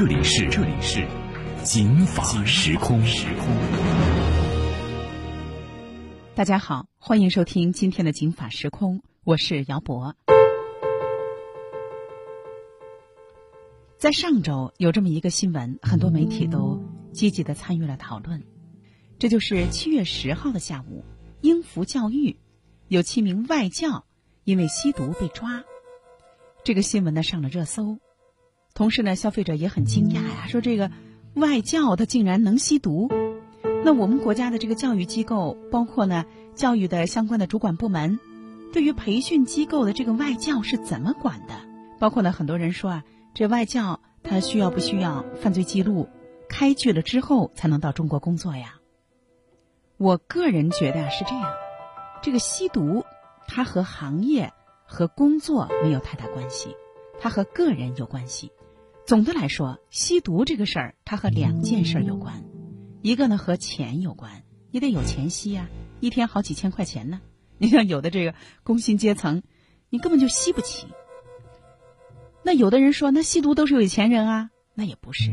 这里是这里是警法时空时空。大家好，欢迎收听今天的警法时空，我是姚博。在上周有这么一个新闻，很多媒体都积极的参与了讨论。这就是七月十号的下午，英孚教育有七名外教因为吸毒被抓，这个新闻呢上了热搜。同时呢，消费者也很惊讶呀，说这个外教他竟然能吸毒。那我们国家的这个教育机构，包括呢教育的相关的主管部门，对于培训机构的这个外教是怎么管的？包括呢很多人说啊，这外教他需要不需要犯罪记录？开具了之后才能到中国工作呀？我个人觉得啊是这样，这个吸毒它和行业和工作没有太大关系，它和个人有关系。总的来说，吸毒这个事儿它和两件事有关，一个呢和钱有关，你得有钱吸呀，一天好几千块钱呢。你像有的这个工薪阶层，你根本就吸不起。那有的人说，那吸毒都是有钱人啊，那也不是，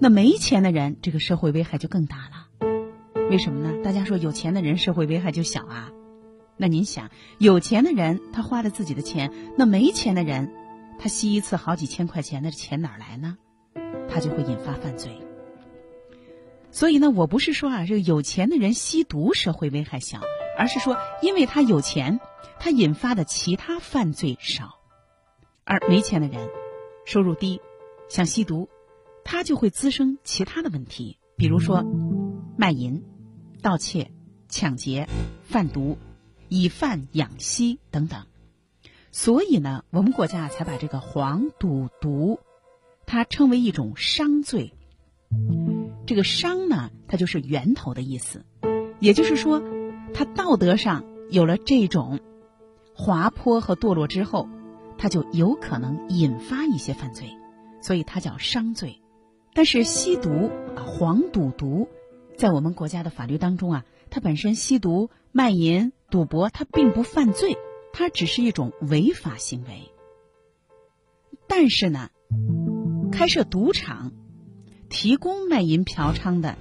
那没钱的人，这个社会危害就更大了。为什么呢？大家说有钱的人社会危害就小啊？那您想，有钱的人他花了自己的钱，那没钱的人，他吸一次好几千块钱，那钱哪来呢？他就会引发犯罪。所以呢，我不是说啊，这个有钱的人吸毒社会危害小，而是说，因为他有钱，他引发的其他犯罪少，而没钱的人，收入低，想吸毒，他就会滋生其他的问题，比如说卖淫。盗窃、抢劫、贩毒、以贩养吸等等，所以呢，我们国家才把这个黄赌毒，它称为一种商罪。这个商呢，它就是源头的意思，也就是说，它道德上有了这种滑坡和堕落之后，它就有可能引发一些犯罪，所以它叫商罪。但是吸毒啊，黄赌毒。在我们国家的法律当中啊，它本身吸毒、卖淫、赌博，它并不犯罪，它只是一种违法行为。但是呢，开设赌场、提供卖淫嫖娼的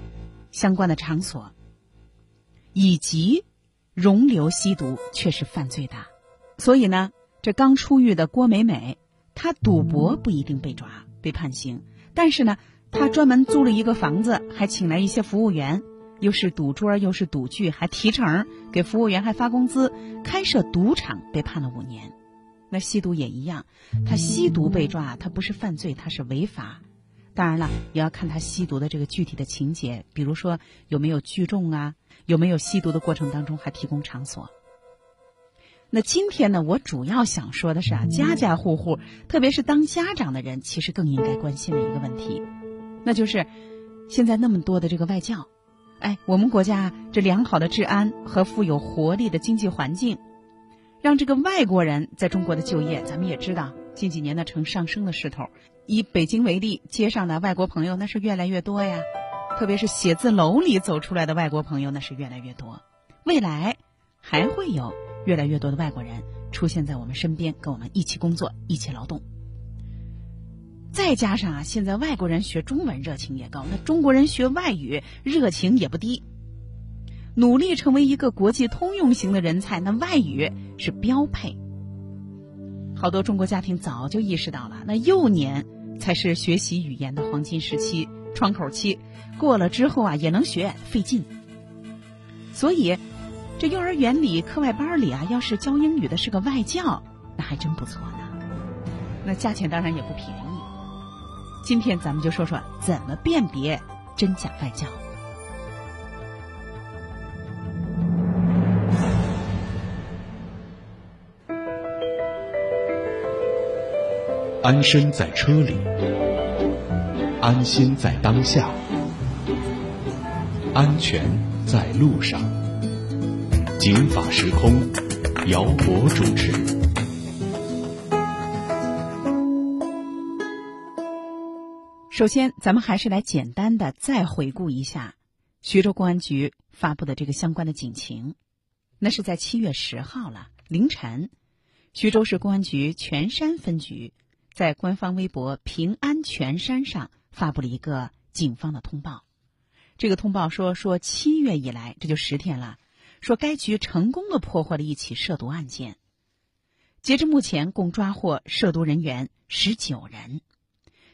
相关的场所，以及容留吸毒，却是犯罪的。所以呢，这刚出狱的郭美美，她赌博不一定被抓、被判刑，但是呢。她专门租了一个房子，还请来一些服务员，又是赌桌又是赌具，还提成给服务员，还发工资，开设赌场被判了五年。那吸毒也一样，他吸毒被抓，他不是犯罪，他是违法。当然了，也要看他吸毒的这个具体的情节，比如说有没有聚众啊，有没有吸毒的过程当中还提供场所。那今天呢，我主要想说的是啊，家家户户，特别是当家长的人，其实更应该关心的一个问题。那就是现在那么多的这个外教，哎，我们国家这良好的治安和富有活力的经济环境，让这个外国人在中国的就业，咱们也知道近几年呢呈上升的势头。以北京为例，街上的外国朋友那是越来越多呀，特别是写字楼里走出来的外国朋友那是越来越多。未来还会有越来越多的外国人出现在我们身边，跟我们一起工作，一起劳动。再加上啊，现在外国人学中文热情也高，那中国人学外语热情也不低。努力成为一个国际通用型的人才，那外语是标配。好多中国家庭早就意识到了，那幼年才是学习语言的黄金时期、窗口期，过了之后啊，也能学费劲。所以，这幼儿园里课外班里啊，要是教英语的是个外教，那还真不错呢。那价钱当然也不便宜。今天咱们就说说怎么辨别真假外教。安身在车里，安心在当下，安全在路上。警法时空，姚博主持。首先，咱们还是来简单的再回顾一下徐州公安局发布的这个相关的警情。那是在七月十号了凌晨，徐州市公安局全山分局在官方微博“平安全山”上发布了一个警方的通报。这个通报说，说七月以来，这就十天了，说该局成功的破获了一起涉毒案件。截至目前，共抓获涉毒人员十九人。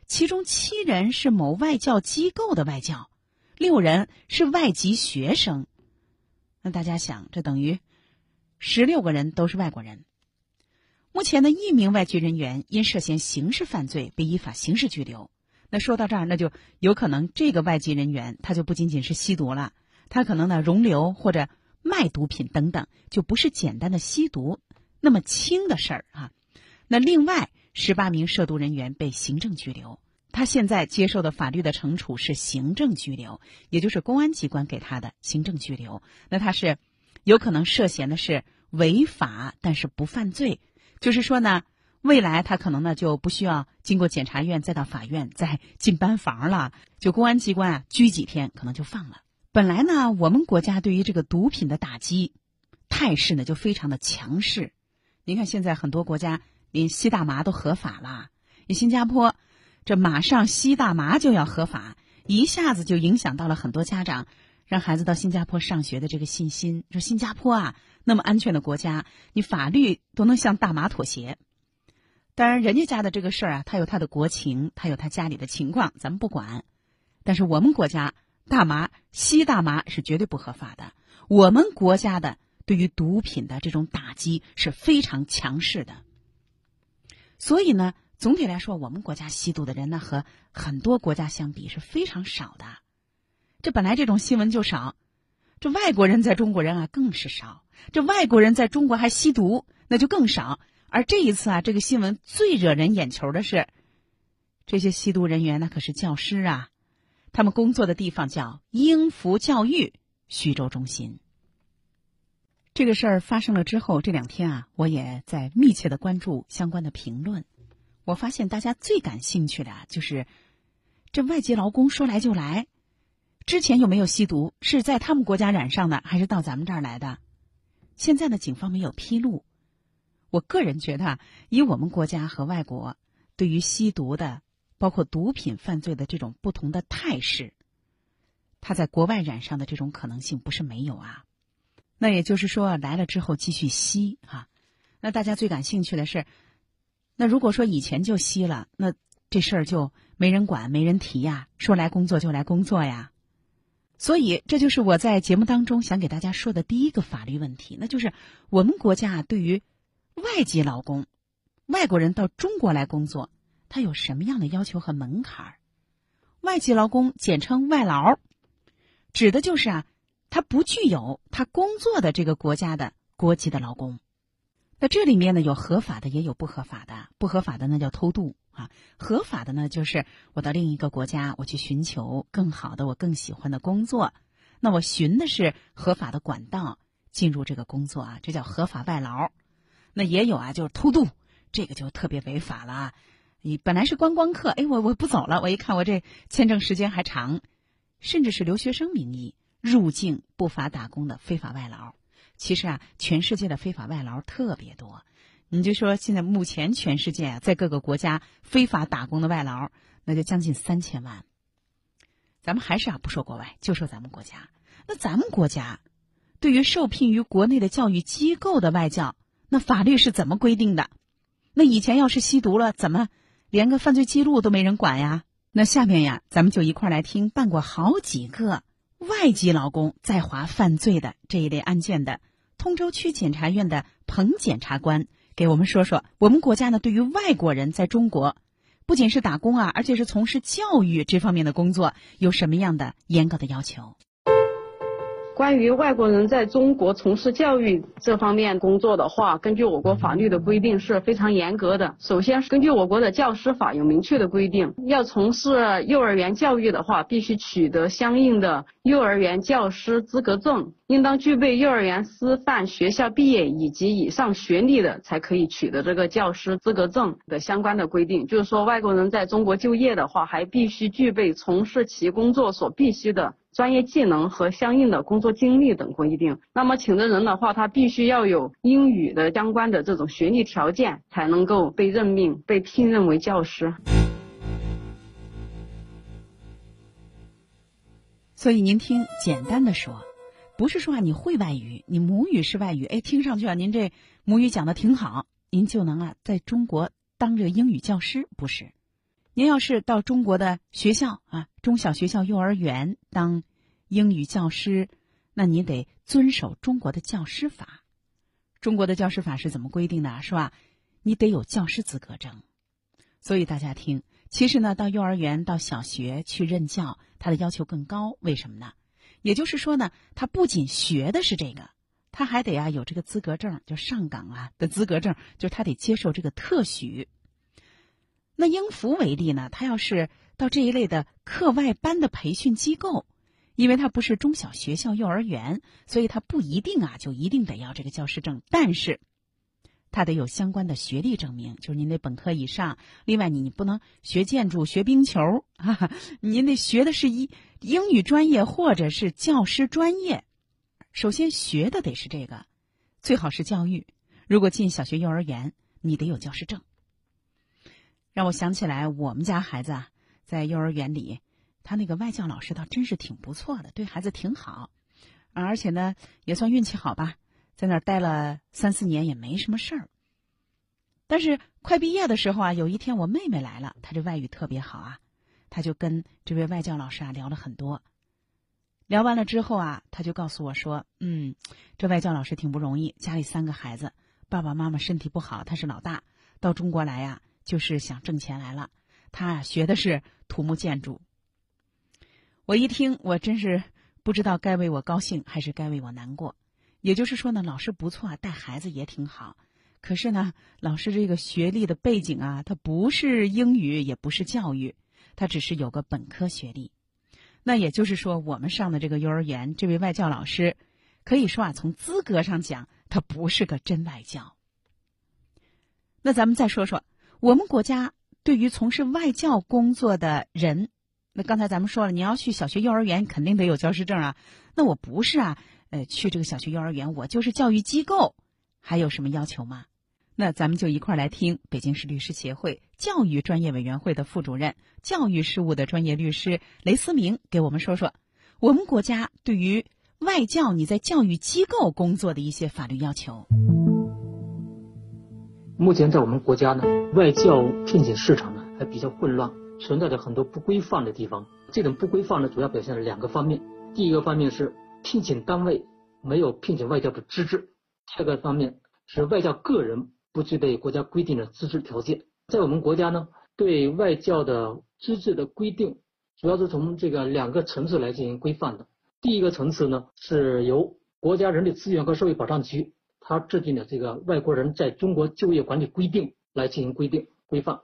其中七人是某外教机构的外教，六人是外籍学生。那大家想，这等于十六个人都是外国人。目前的一名外籍人员因涉嫌刑事犯罪被依法刑事拘留。那说到这儿，那就有可能这个外籍人员他就不仅仅是吸毒了，他可能呢容留或者卖毒品等等，就不是简单的吸毒那么轻的事儿啊。那另外。十八名涉毒人员被行政拘留，他现在接受的法律的惩处是行政拘留，也就是公安机关给他的行政拘留。那他是有可能涉嫌的是违法，但是不犯罪，就是说呢，未来他可能呢就不需要经过检察院再到法院再进班房了，就公安机关啊拘几天可能就放了。本来呢，我们国家对于这个毒品的打击态势呢就非常的强势，您看现在很多国家。连吸大麻都合法了，你新加坡，这马上吸大麻就要合法，一下子就影响到了很多家长让孩子到新加坡上学的这个信心。说新加坡啊，那么安全的国家，你法律都能向大麻妥协。当然，人家家的这个事儿啊，他有他的国情，他有他家里的情况，咱们不管。但是我们国家大麻吸大麻是绝对不合法的。我们国家的对于毒品的这种打击是非常强势的。所以呢，总体来说，我们国家吸毒的人呢，和很多国家相比是非常少的。这本来这种新闻就少，这外国人在中国人啊更是少。这外国人在中国还吸毒，那就更少。而这一次啊，这个新闻最惹人眼球的是，这些吸毒人员那可是教师啊，他们工作的地方叫英孚教育徐州中心。这个事儿发生了之后，这两天啊，我也在密切的关注相关的评论。我发现大家最感兴趣的啊就是这外籍劳工说来就来，之前有没有吸毒？是在他们国家染上的，还是到咱们这儿来的？现在呢，警方没有披露。我个人觉得，以我们国家和外国对于吸毒的，包括毒品犯罪的这种不同的态势，他在国外染上的这种可能性不是没有啊。那也就是说，来了之后继续吸哈。那大家最感兴趣的是，那如果说以前就吸了，那这事儿就没人管、没人提呀。说来工作就来工作呀。所以，这就是我在节目当中想给大家说的第一个法律问题，那就是我们国家对于外籍劳工、外国人到中国来工作，他有什么样的要求和门槛儿？外籍劳工简称外劳，指的就是啊。他不具有他工作的这个国家的国籍的劳工，那这里面呢有合法的，也有不合法的。不合法的那叫偷渡啊，合法的呢就是我到另一个国家，我去寻求更好的、我更喜欢的工作。那我寻的是合法的管道进入这个工作啊，这叫合法外劳。那也有啊，就是偷渡，这个就特别违法了。你本来是观光客，哎，我我不走了，我一看我这签证时间还长，甚至是留学生名义。入境不法打工的非法外劳，其实啊，全世界的非法外劳特别多。你就说现在目前全世界啊，在各个国家非法打工的外劳，那就将近三千万。咱们还是啊，不说国外，就说咱们国家。那咱们国家对于受聘于国内的教育机构的外教，那法律是怎么规定的？那以前要是吸毒了，怎么连个犯罪记录都没人管呀？那下面呀，咱们就一块来听办过好几个。外籍劳工在华犯罪的这一类案件的通州区检察院的彭检察官给我们说说，我们国家呢对于外国人在中国不仅是打工啊，而且是从事教育这方面的工作有什么样的严格的要求？关于外国人在中国从事教育这方面工作的话，根据我国法律的规定是非常严格的。首先，根据我国的教师法有明确的规定，要从事幼儿园教育的话，必须取得相应的幼儿园教师资格证，应当具备幼儿园师范学校毕业以及以上学历的，才可以取得这个教师资格证的相关的规定。就是说，外国人在中国就业的话，还必须具备从事其工作所必须的。专业技能和相应的工作经历等规定。那么，请的人的话，他必须要有英语的相关的这种学历条件，才能够被任命、被聘任为教师。所以，您听，简单的说，不是说啊，你会外语，你母语是外语，哎，听上去啊，您这母语讲的挺好，您就能啊，在中国当这个英语教师，不是？您要是到中国的学校啊，中小学校、幼儿园当英语教师，那你得遵守中国的教师法。中国的教师法是怎么规定的？是吧？你得有教师资格证。所以大家听，其实呢，到幼儿园、到小学去任教，他的要求更高。为什么呢？也就是说呢，他不仅学的是这个，他还得啊有这个资格证，就上岗啊的资格证，就是他得接受这个特许。那英孚为例呢，他要是到这一类的课外班的培训机构，因为他不是中小学校、幼儿园，所以他不一定啊，就一定得要这个教师证。但是，他得有相关的学历证明，就是您得本科以上。另外，你你不能学建筑、学冰球啊，您得学的是一英语专业或者是教师专业。首先学的得是这个，最好是教育。如果进小学、幼儿园，你得有教师证。让我想起来，我们家孩子啊，在幼儿园里，他那个外教老师倒真是挺不错的，对孩子挺好，而且呢，也算运气好吧，在那儿待了三四年也没什么事儿。但是快毕业的时候啊，有一天我妹妹来了，她这外语特别好啊，她就跟这位外教老师啊聊了很多。聊完了之后啊，她就告诉我说：“嗯，这外教老师挺不容易，家里三个孩子，爸爸妈妈身体不好，他是老大，到中国来呀。”就是想挣钱来了，他啊学的是土木建筑。我一听，我真是不知道该为我高兴还是该为我难过。也就是说呢，老师不错，带孩子也挺好。可是呢，老师这个学历的背景啊，他不是英语，也不是教育，他只是有个本科学历。那也就是说，我们上的这个幼儿园，这位外教老师，可以说啊，从资格上讲，他不是个真外教。那咱们再说说。我们国家对于从事外教工作的人，那刚才咱们说了，你要去小学、幼儿园，肯定得有教师证啊。那我不是啊，呃，去这个小学、幼儿园，我就是教育机构，还有什么要求吗？那咱们就一块儿来听北京市律师协会教育专业委员会的副主任、教育事务的专业律师雷思明给我们说说，我们国家对于外教你在教育机构工作的一些法律要求。目前在我们国家呢，外教聘请市场呢还比较混乱，存在着很多不规范的地方。这种不规范呢，主要表现了两个方面。第一个方面是聘请单位没有聘请外教的资质；第二个方面是外教个人不具备国家规定的资质条件。在我们国家呢，对外教的资质的规定，主要是从这个两个层次来进行规范的。第一个层次呢，是由国家人力资源和社会保障局。他制定的这个外国人在中国就业管理规定来进行规定规范。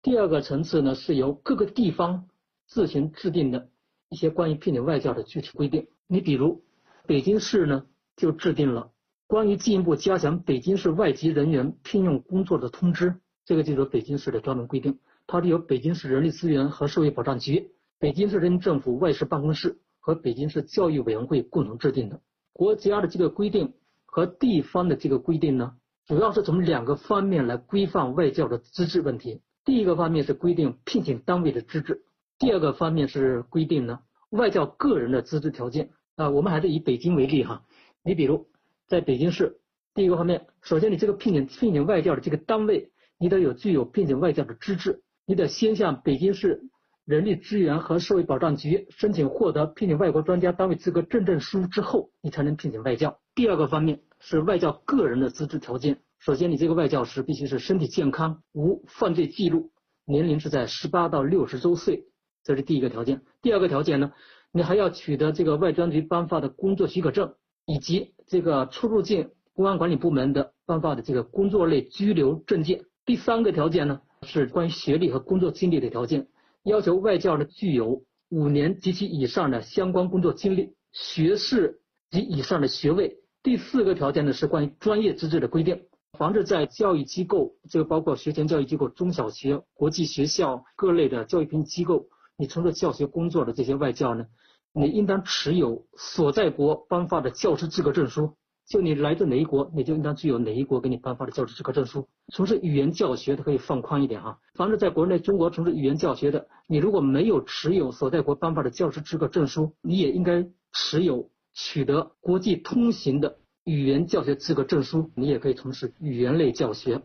第二个层次呢，是由各个地方自行制定的一些关于聘请外教的具体规定。你比如，北京市呢就制定了关于进一步加强北京市外籍人员聘用工作的通知，这个就是北京市的专门规定，它是由北京市人力资源和社会保障局、北京市人民政府外事办公室和北京市教育委员会共同制定的。国家的这个规定。和地方的这个规定呢，主要是从两个方面来规范外教的资质问题。第一个方面是规定聘请单位的资质，第二个方面是规定呢外教个人的资质条件。啊，我们还是以北京为例哈，你比如在北京市，第一个方面，首先你这个聘请聘请外教的这个单位，你得有具有聘请外教的资质，你得先向北京市人力资源和社会保障局申请获得聘请外国专家单位资格认证书之后，你才能聘请外教。第二个方面。是外教个人的资质条件。首先，你这个外教师必须是身体健康，无犯罪记录，年龄是在十八到六十周岁，这是第一个条件。第二个条件呢，你还要取得这个外专局颁发的工作许可证，以及这个出入境公安管理部门的颁发的这个工作类居留证件。第三个条件呢，是关于学历和工作经历的条件，要求外教呢具有五年及其以上的相关工作经历，学士及以上的学位。第四个条件呢，是关于专业资质的规定。防止在教育机构，这个包括学前教育机构、中小学、国际学校各类的教育培训机构，你从事教学工作的这些外教呢，你应当持有所在国颁发的教师资格证书。就你来自哪一国，你就应当具有哪一国给你颁发的教师资格证书。从事语言教学的可以放宽一点哈。凡是在国内中国从事语言教学的，你如果没有持有所在国颁发的教师资格证书，你也应该持有取得国际通行的。语言教学资格证书，你也可以从事语言类教学。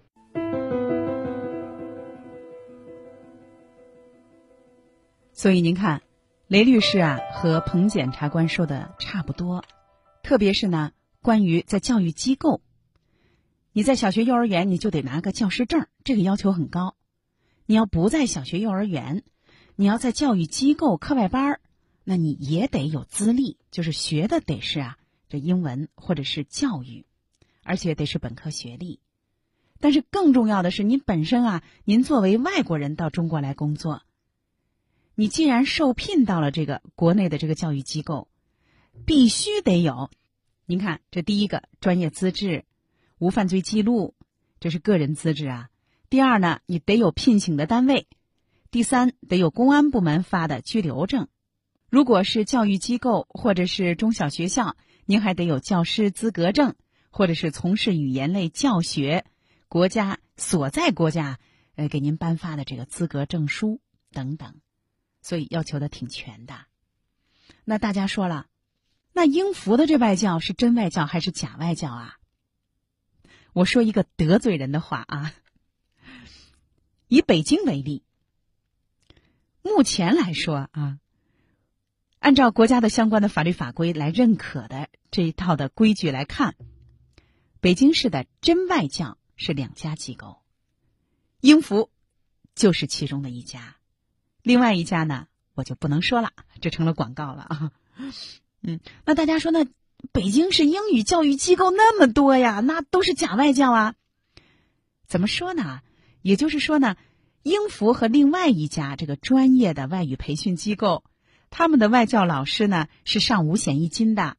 所以您看，雷律师啊和彭检察官说的差不多，特别是呢，关于在教育机构，你在小学、幼儿园你就得拿个教师证，这个要求很高。你要不在小学、幼儿园，你要在教育机构课外班儿那你也得有资历，就是学的得是啊。这英文或者是教育，而且得是本科学历。但是更重要的是，您本身啊，您作为外国人到中国来工作，你既然受聘到了这个国内的这个教育机构，必须得有。您看，这第一个专业资质，无犯罪记录，这是个人资质啊。第二呢，你得有聘请的单位；第三，得有公安部门发的拘留证。如果是教育机构或者是中小学校。您还得有教师资格证，或者是从事语言类教学，国家所在国家呃给您颁发的这个资格证书等等，所以要求的挺全的。那大家说了，那英孚的这外教是真外教还是假外教啊？我说一个得罪人的话啊，以北京为例，目前来说啊。按照国家的相关的法律法规来认可的这一套的规矩来看，北京市的真外教是两家机构，英孚就是其中的一家，另外一家呢我就不能说了，这成了广告了啊。嗯，那大家说，那北京市英语教育机构那么多呀，那都是假外教啊？怎么说呢？也就是说呢，英孚和另外一家这个专业的外语培训机构。他们的外教老师呢是上五险一金的，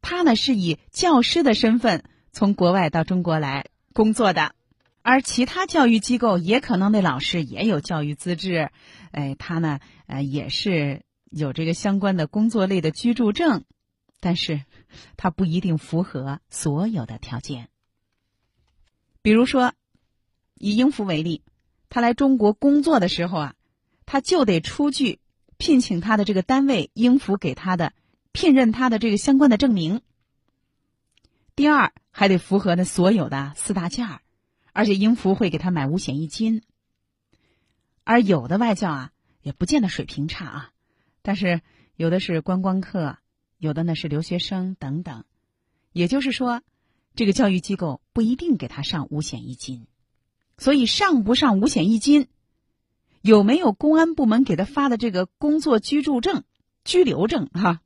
他呢是以教师的身份从国外到中国来工作的，而其他教育机构也可能那老师也有教育资质，哎，他呢呃也是有这个相关的工作类的居住证，但是他不一定符合所有的条件。比如说，以英孚为例，他来中国工作的时候啊，他就得出具。聘请他的这个单位英孚给他的聘任他的这个相关的证明。第二，还得符合那所有的四大件儿，而且英孚会给他买五险一金。而有的外教啊，也不见得水平差啊，但是有的是观光客，有的呢是留学生等等。也就是说，这个教育机构不一定给他上五险一金，所以上不上五险一金。有没有公安部门给他发的这个工作居住证、居留证？哈，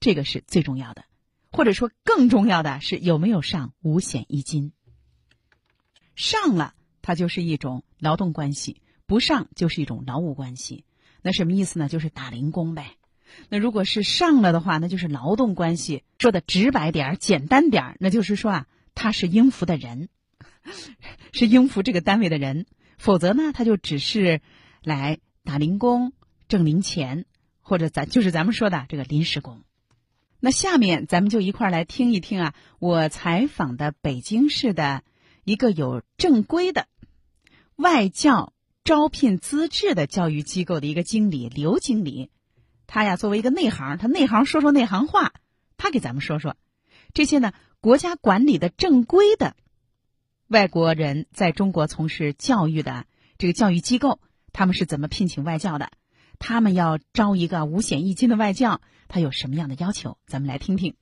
这个是最重要的，或者说更重要的是有没有上五险一金。上了，它就是一种劳动关系；不上，就是一种劳务关系。那什么意思呢？就是打零工呗。那如果是上了的话，那就是劳动关系。说的直白点儿、简单点儿，那就是说啊，他是应付的人，是应付这个单位的人。否则呢，他就只是来打零工、挣零钱，或者咱就是咱们说的这个临时工。那下面咱们就一块儿来听一听啊，我采访的北京市的一个有正规的外教招聘资质的教育机构的一个经理刘经理，他呀作为一个内行，他内行说说内行话，他给咱们说说这些呢国家管理的正规的。外国人在中国从事教育的这个教育机构，他们是怎么聘请外教的？他们要招一个五险一金的外教，他有什么样的要求？咱们来听听。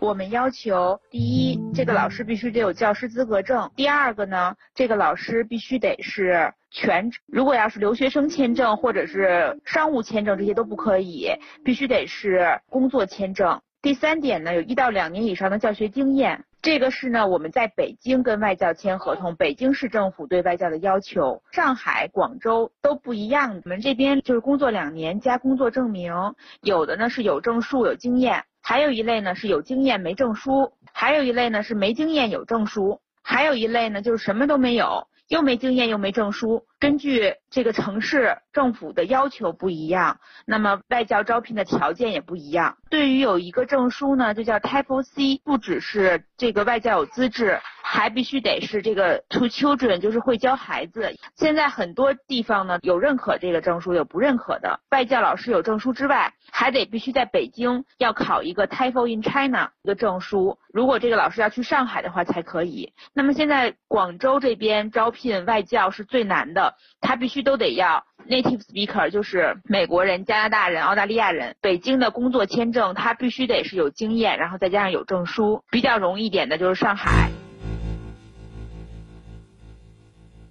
我们要求第一，这个老师必须得有教师资格证；第二个呢，这个老师必须得是全，如果要是留学生签证或者是商务签证，这些都不可以，必须得是工作签证。第三点呢，有一到两年以上的教学经验。这个是呢，我们在北京跟外教签合同，北京市政府对外教的要求，上海、广州都不一样。我们这边就是工作两年加工作证明，有的呢是有证书有经验，还有一类呢是有经验没证书，还有一类呢是没经验有证书，还有一类呢就是什么都没有，又没经验又没证书。根据这个城市政府的要求不一样，那么外教招聘的条件也不一样。对于有一个证书呢，就叫 Type C，不只是这个外教有资质，还必须得是这个 To Children，就是会教孩子。现在很多地方呢有认可这个证书，有不认可的。外教老师有证书之外，还得必须在北京要考一个 TOEFL in China 一个证书。如果这个老师要去上海的话才可以。那么现在广州这边招聘外教是最难的。他必须都得要 native speaker，就是美国人、加拿大人、澳大利亚人。北京的工作签证，他必须得是有经验，然后再加上有证书。比较容易一点的就是上海。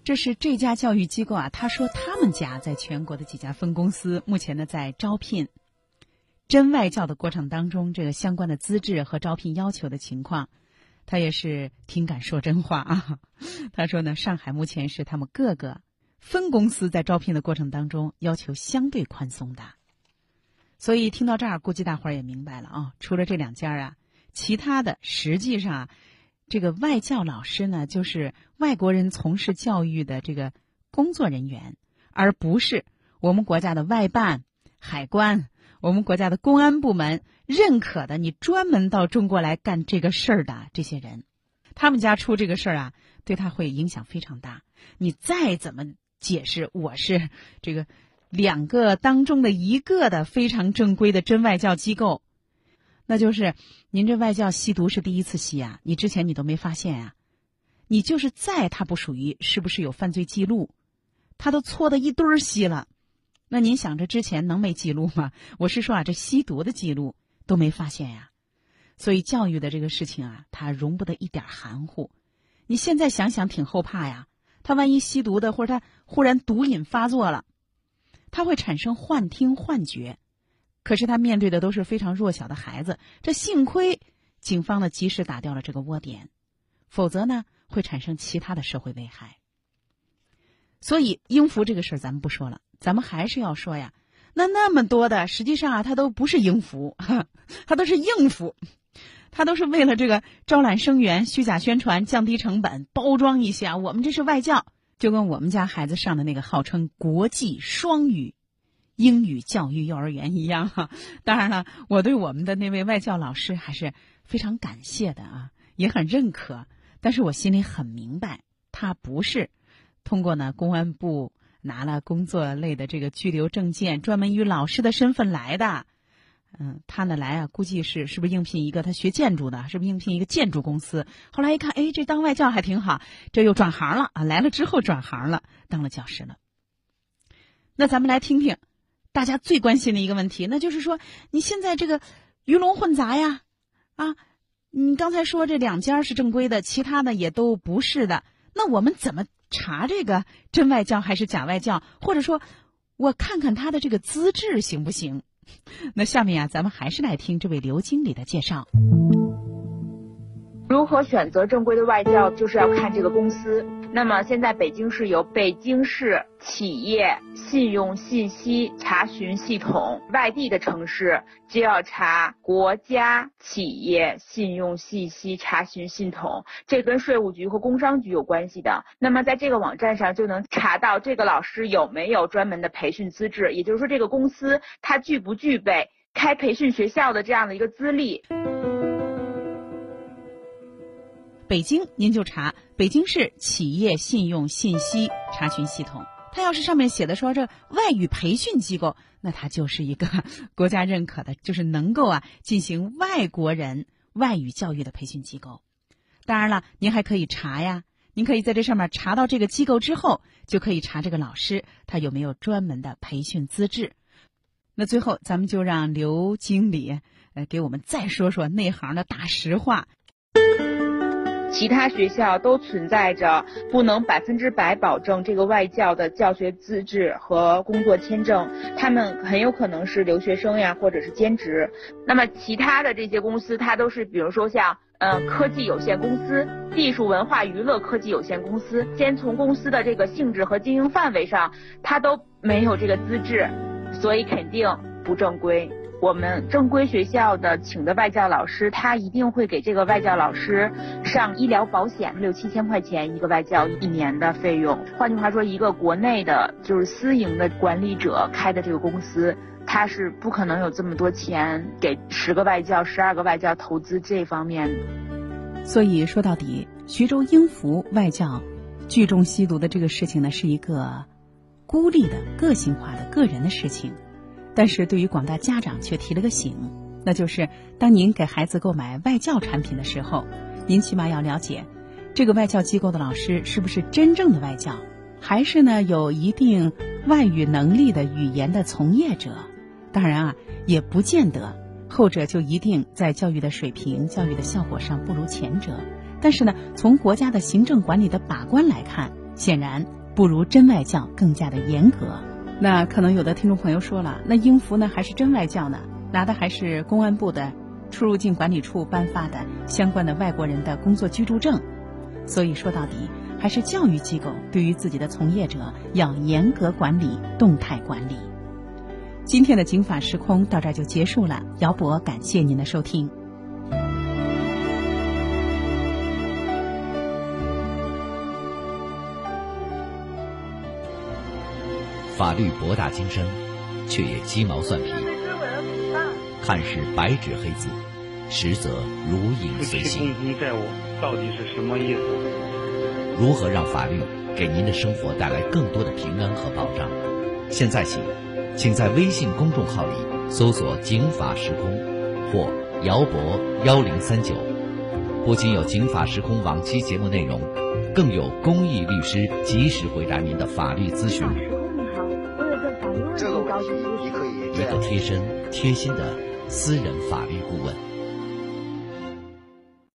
这是这家教育机构啊，他说他们家在全国的几家分公司目前呢在招聘真外教的过程当中，这个相关的资质和招聘要求的情况。他也是挺敢说真话啊！他说呢，上海目前是他们各个分公司在招聘的过程当中要求相对宽松的，所以听到这儿，估计大伙儿也明白了啊。除了这两家啊，其他的实际上，这个外教老师呢，就是外国人从事教育的这个工作人员，而不是我们国家的外办、海关。我们国家的公安部门认可的，你专门到中国来干这个事儿的这些人，他们家出这个事儿啊，对他会影响非常大。你再怎么解释，我是这个两个当中的一个的非常正规的真外教机构，那就是您这外教吸毒是第一次吸啊，你之前你都没发现啊？你就是在他不属于是不是有犯罪记录，他都搓的一堆儿吸了。那您想着之前能没记录吗？我是说啊，这吸毒的记录都没发现呀。所以教育的这个事情啊，它容不得一点含糊。你现在想想挺后怕呀。他万一吸毒的，或者他忽然毒瘾发作了，他会产生幻听幻觉。可是他面对的都是非常弱小的孩子，这幸亏警方呢及时打掉了这个窝点，否则呢会产生其他的社会危害。所以英孚这个事儿咱们不说了。咱们还是要说呀，那那么多的，实际上啊，它都不是应付，它都是应付，它都是为了这个招揽生源、虚假宣传、降低成本、包装一下。我们这是外教，就跟我们家孩子上的那个号称国际双语英语教育幼儿园一样。哈，当然了，我对我们的那位外教老师还是非常感谢的啊，也很认可。但是我心里很明白，他不是通过呢公安部。拿了工作类的这个拘留证件，专门以老师的身份来的。嗯，他呢来啊，估计是是不是应聘一个他学建筑的，是不是应聘一个建筑公司？后来一看，哎，这当外教还挺好，这又转行了啊！来了之后转行了，当了教师了。那咱们来听听大家最关心的一个问题，那就是说，你现在这个鱼龙混杂呀，啊，你刚才说这两家是正规的，其他的也都不是的，那我们怎么？查这个真外教还是假外教，或者说，我看看他的这个资质行不行？那下面啊，咱们还是来听这位刘经理的介绍。如何选择正规的外教，就是要看这个公司。那么现在北京市有北京市企业信用信息查询系统，外地的城市就要查国家企业信用信息查询系统，这跟税务局和工商局有关系的。那么在这个网站上就能查到这个老师有没有专门的培训资质，也就是说这个公司它具不具备开培训学校的这样的一个资历。北京，您就查北京市企业信用信息查询系统。它要是上面写的说这外语培训机构，那它就是一个国家认可的，就是能够啊进行外国人外语教育的培训机构。当然了，您还可以查呀，您可以在这上面查到这个机构之后，就可以查这个老师他有没有专门的培训资质。那最后，咱们就让刘经理呃，给我们再说说内行的大实话。其他学校都存在着不能百分之百保证这个外教的教学资质和工作签证，他们很有可能是留学生呀，或者是兼职。那么其他的这些公司，它都是比如说像呃科技有限公司、技术文化娱乐科技有限公司，先从公司的这个性质和经营范围上，它都没有这个资质，所以肯定不正规。我们正规学校的请的外教老师，他一定会给这个外教老师上医疗保险，六七千块钱一个外教一年的费用。换句话说，一个国内的就是私营的管理者开的这个公司，他是不可能有这么多钱给十个外教、十二个外教投资这方面。所以说到底，徐州英孚外教聚众吸毒的这个事情呢，是一个孤立的、个性化的个人的事情。但是对于广大家长却提了个醒，那就是当您给孩子购买外教产品的时候，您起码要了解，这个外教机构的老师是不是真正的外教，还是呢有一定外语能力的语言的从业者。当然啊，也不见得后者就一定在教育的水平、教育的效果上不如前者。但是呢，从国家的行政管理的把关来看，显然不如真外教更加的严格。那可能有的听众朋友说了，那英孚呢还是真外教呢？拿的还是公安部的出入境管理处颁发的相关的外国人的工作居住证。所以说到底，还是教育机构对于自己的从业者要严格管理、动态管理。今天的《警法时空》到这儿就结束了，姚博感谢您的收听。法律博大精深，却也鸡毛蒜皮。看似白纸黑字，实则如影随形。公债务到底是什么意思？如何让法律给您的生活带来更多的平安和保障？现在起，请在微信公众号里搜索“警法时空”或“姚博幺零三九”，不仅有“警法时空”往期节目内容，更有公益律师及时回答您的法律咨询。一个贴身、贴心的私人法律顾问。